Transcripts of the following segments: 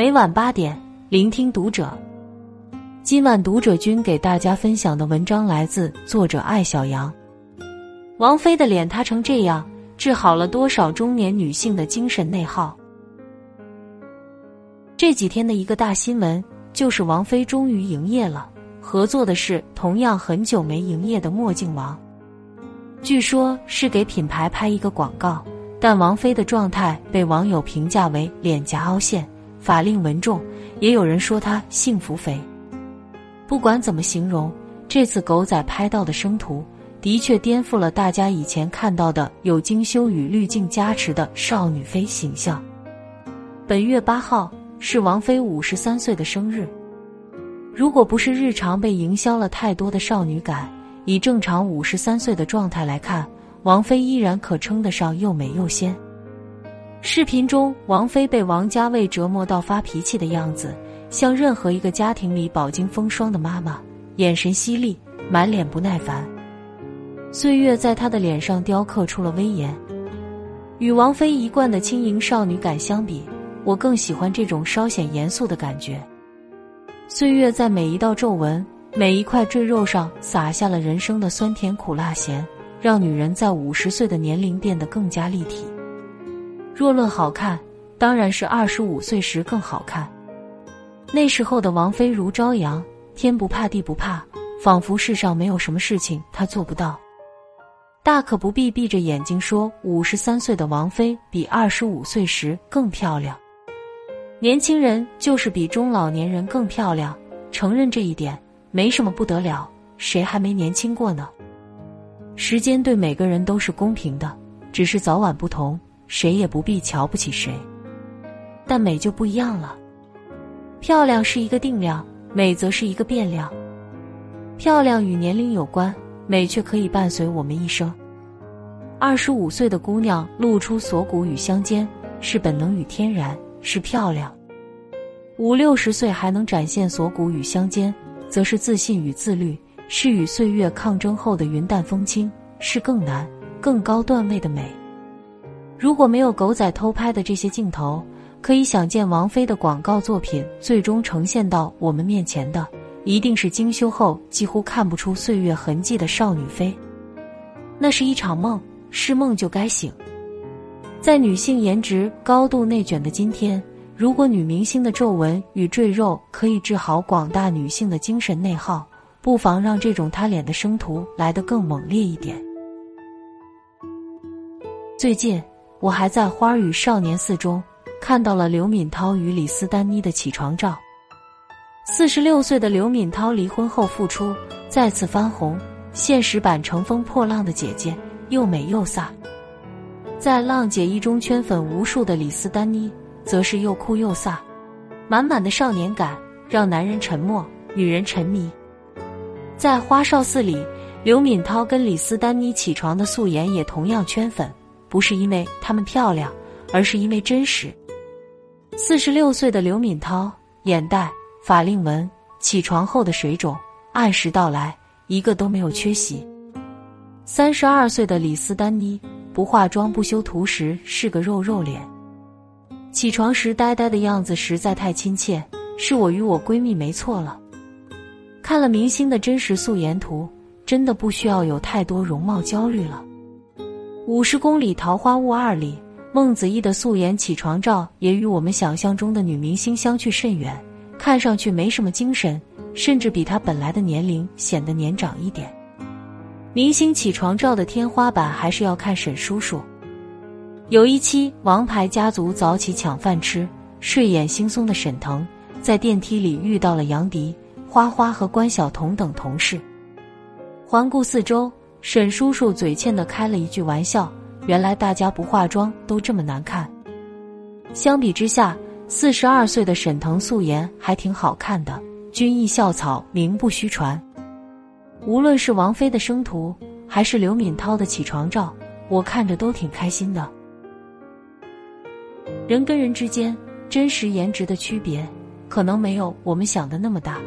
每晚八点，聆听读者。今晚读者君给大家分享的文章来自作者艾小羊。王菲的脸塌成这样，治好了多少中年女性的精神内耗？这几天的一个大新闻就是王菲终于营业了，合作的是同样很久没营业的墨镜王。据说是给品牌拍一个广告，但王菲的状态被网友评价为脸颊凹陷、法令纹重，也有人说她幸福肥。不管怎么形容，这次狗仔拍到的生图的确颠覆了大家以前看到的有精修与滤镜加持的少女菲形象。本月八号是王菲五十三岁的生日，如果不是日常被营销了太多的少女感。以正常五十三岁的状态来看，王菲依然可称得上又美又仙。视频中，王菲被王家卫折磨到发脾气的样子，像任何一个家庭里饱经风霜的妈妈，眼神犀利，满脸不耐烦。岁月在她的脸上雕刻出了威严。与王菲一贯的轻盈少女感相比，我更喜欢这种稍显严肃的感觉。岁月在每一道皱纹。每一块赘肉上撒下了人生的酸甜苦辣咸，让女人在五十岁的年龄变得更加立体。若论好看，当然是二十五岁时更好看。那时候的王菲如朝阳，天不怕地不怕，仿佛世上没有什么事情她做不到。大可不必闭着眼睛说五十三岁的王菲比二十五岁时更漂亮。年轻人就是比中老年人更漂亮，承认这一点。没什么不得了，谁还没年轻过呢？时间对每个人都是公平的，只是早晚不同，谁也不必瞧不起谁。但美就不一样了，漂亮是一个定量，美则是一个变量。漂亮与年龄有关，美却可以伴随我们一生。二十五岁的姑娘露出锁骨与香肩，是本能与天然，是漂亮；五六十岁还能展现锁骨与香肩。则是自信与自律，是与岁月抗争后的云淡风轻，是更难、更高段位的美。如果没有狗仔偷拍的这些镜头，可以想见王菲的广告作品最终呈现到我们面前的，一定是精修后几乎看不出岁月痕迹的少女菲。那是一场梦，是梦就该醒。在女性颜值高度内卷的今天。如果女明星的皱纹与赘肉可以治好广大女性的精神内耗，不妨让这种塌脸的生图来得更猛烈一点。最近，我还在《花儿与少年四》中看到了刘敏涛与李斯丹妮的起床照。四十六岁的刘敏涛离婚后复出，再次翻红，现实版乘风破浪的姐姐，又美又飒。在《浪姐一》中圈粉无数的李斯丹妮。则是又酷又飒，满满的少年感，让男人沉默，女人沉迷。在《花少四》里，刘敏涛跟李斯丹妮起床的素颜也同样圈粉，不是因为她们漂亮，而是因为真实。四十六岁的刘敏涛，眼袋、法令纹、起床后的水肿，按时到来，一个都没有缺席。三十二岁的李斯丹妮，不化妆不修图时是个肉肉脸。起床时呆呆的样子实在太亲切，是我与我闺蜜没错了。看了明星的真实素颜图，真的不需要有太多容貌焦虑了。《五十公里桃花坞二》里，孟子义的素颜起床照也与我们想象中的女明星相去甚远，看上去没什么精神，甚至比她本来的年龄显得年长一点。明星起床照的天花板还是要看沈叔叔。有一期《王牌家族》早起抢饭吃，睡眼惺忪的沈腾在电梯里遇到了杨迪、花花和关晓彤等同事。环顾四周，沈叔叔嘴欠的开了一句玩笑：“原来大家不化妆都这么难看。”相比之下，四十二岁的沈腾素颜还挺好看的。军艺校草名不虚传。无论是王菲的生图，还是刘敏涛的起床照，我看着都挺开心的。人跟人之间真实颜值的区别，可能没有我们想的那么大。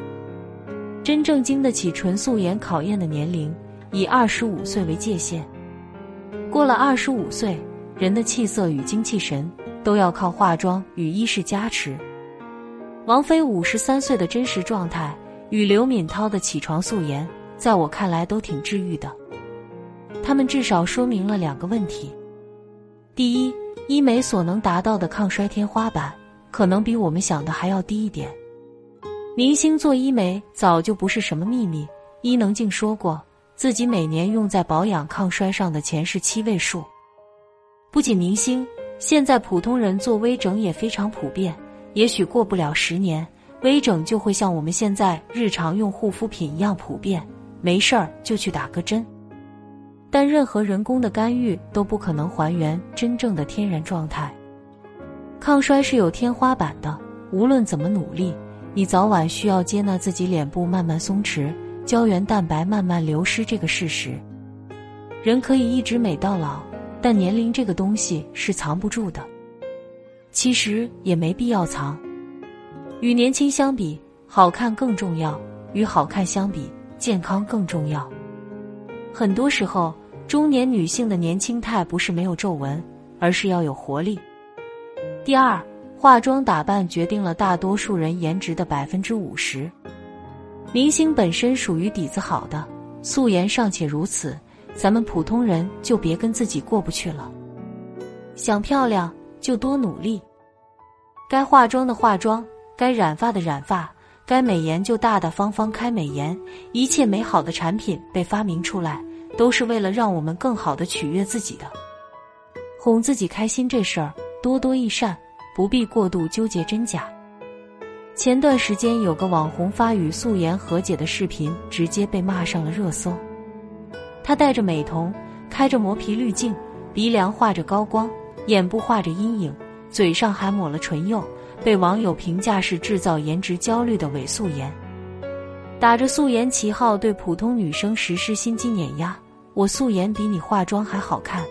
真正经得起纯素颜考验的年龄，以二十五岁为界限。过了二十五岁，人的气色与精气神都要靠化妆与衣饰加持。王菲五十三岁的真实状态与刘敏涛的起床素颜，在我看来都挺治愈的。他们至少说明了两个问题：第一，医美所能达到的抗衰天花板，可能比我们想的还要低一点。明星做医美早就不是什么秘密，伊能静说过，自己每年用在保养抗衰上的钱是七位数。不仅明星，现在普通人做微整也非常普遍。也许过不了十年，微整就会像我们现在日常用护肤品一样普遍。没事儿就去打个针。但任何人工的干预都不可能还原真正的天然状态。抗衰是有天花板的，无论怎么努力，你早晚需要接纳自己脸部慢慢松弛、胶原蛋白慢慢流失这个事实。人可以一直美到老，但年龄这个东西是藏不住的。其实也没必要藏。与年轻相比，好看更重要；与好看相比，健康更重要。很多时候。中年女性的年轻态不是没有皱纹，而是要有活力。第二，化妆打扮决定了大多数人颜值的百分之五十。明星本身属于底子好的，素颜尚且如此，咱们普通人就别跟自己过不去了。想漂亮就多努力，该化妆的化妆，该染发的染发，该美颜就大大方方开美颜。一切美好的产品被发明出来。都是为了让我们更好的取悦自己的，哄自己开心这事儿多多益善，不必过度纠结真假。前段时间有个网红发与素颜和解的视频，直接被骂上了热搜。他戴着美瞳，开着磨皮滤镜，鼻梁画着高光，眼部画着阴影，嘴上还抹了唇釉，被网友评价是制造颜值焦虑的伪素颜，打着素颜旗号对普通女生实施心机碾压。我素颜比你化妆还好看。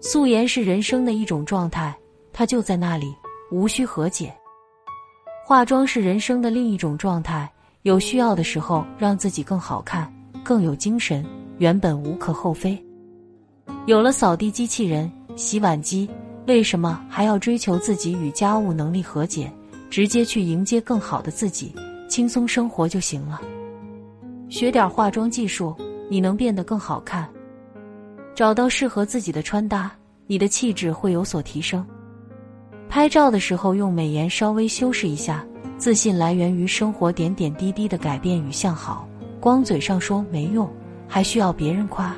素颜是人生的一种状态，它就在那里，无需和解。化妆是人生的另一种状态，有需要的时候让自己更好看、更有精神，原本无可厚非。有了扫地机器人、洗碗机，为什么还要追求自己与家务能力和解？直接去迎接更好的自己，轻松生活就行了。学点化妆技术。你能变得更好看，找到适合自己的穿搭，你的气质会有所提升。拍照的时候用美颜稍微修饰一下，自信来源于生活点点滴滴的改变与向好。光嘴上说没用，还需要别人夸。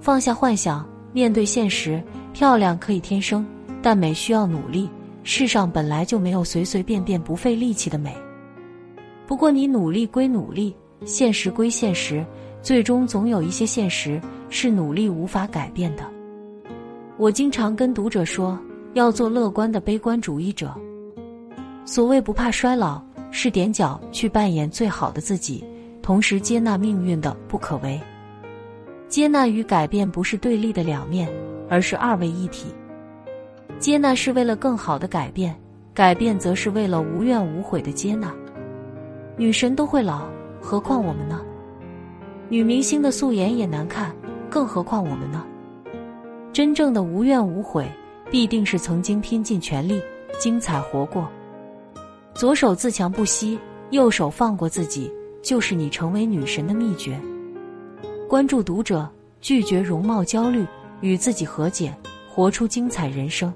放下幻想，面对现实，漂亮可以天生，但美需要努力。世上本来就没有随随便便不费力气的美。不过你努力归努力，现实归现实。最终总有一些现实是努力无法改变的。我经常跟读者说，要做乐观的悲观主义者。所谓不怕衰老，是踮脚去扮演最好的自己，同时接纳命运的不可为。接纳与改变不是对立的两面，而是二位一体。接纳是为了更好的改变，改变则是为了无怨无悔的接纳。女神都会老，何况我们呢？女明星的素颜也难看，更何况我们呢？真正的无怨无悔，必定是曾经拼尽全力，精彩活过。左手自强不息，右手放过自己，就是你成为女神的秘诀。关注读者，拒绝容貌焦虑，与自己和解，活出精彩人生。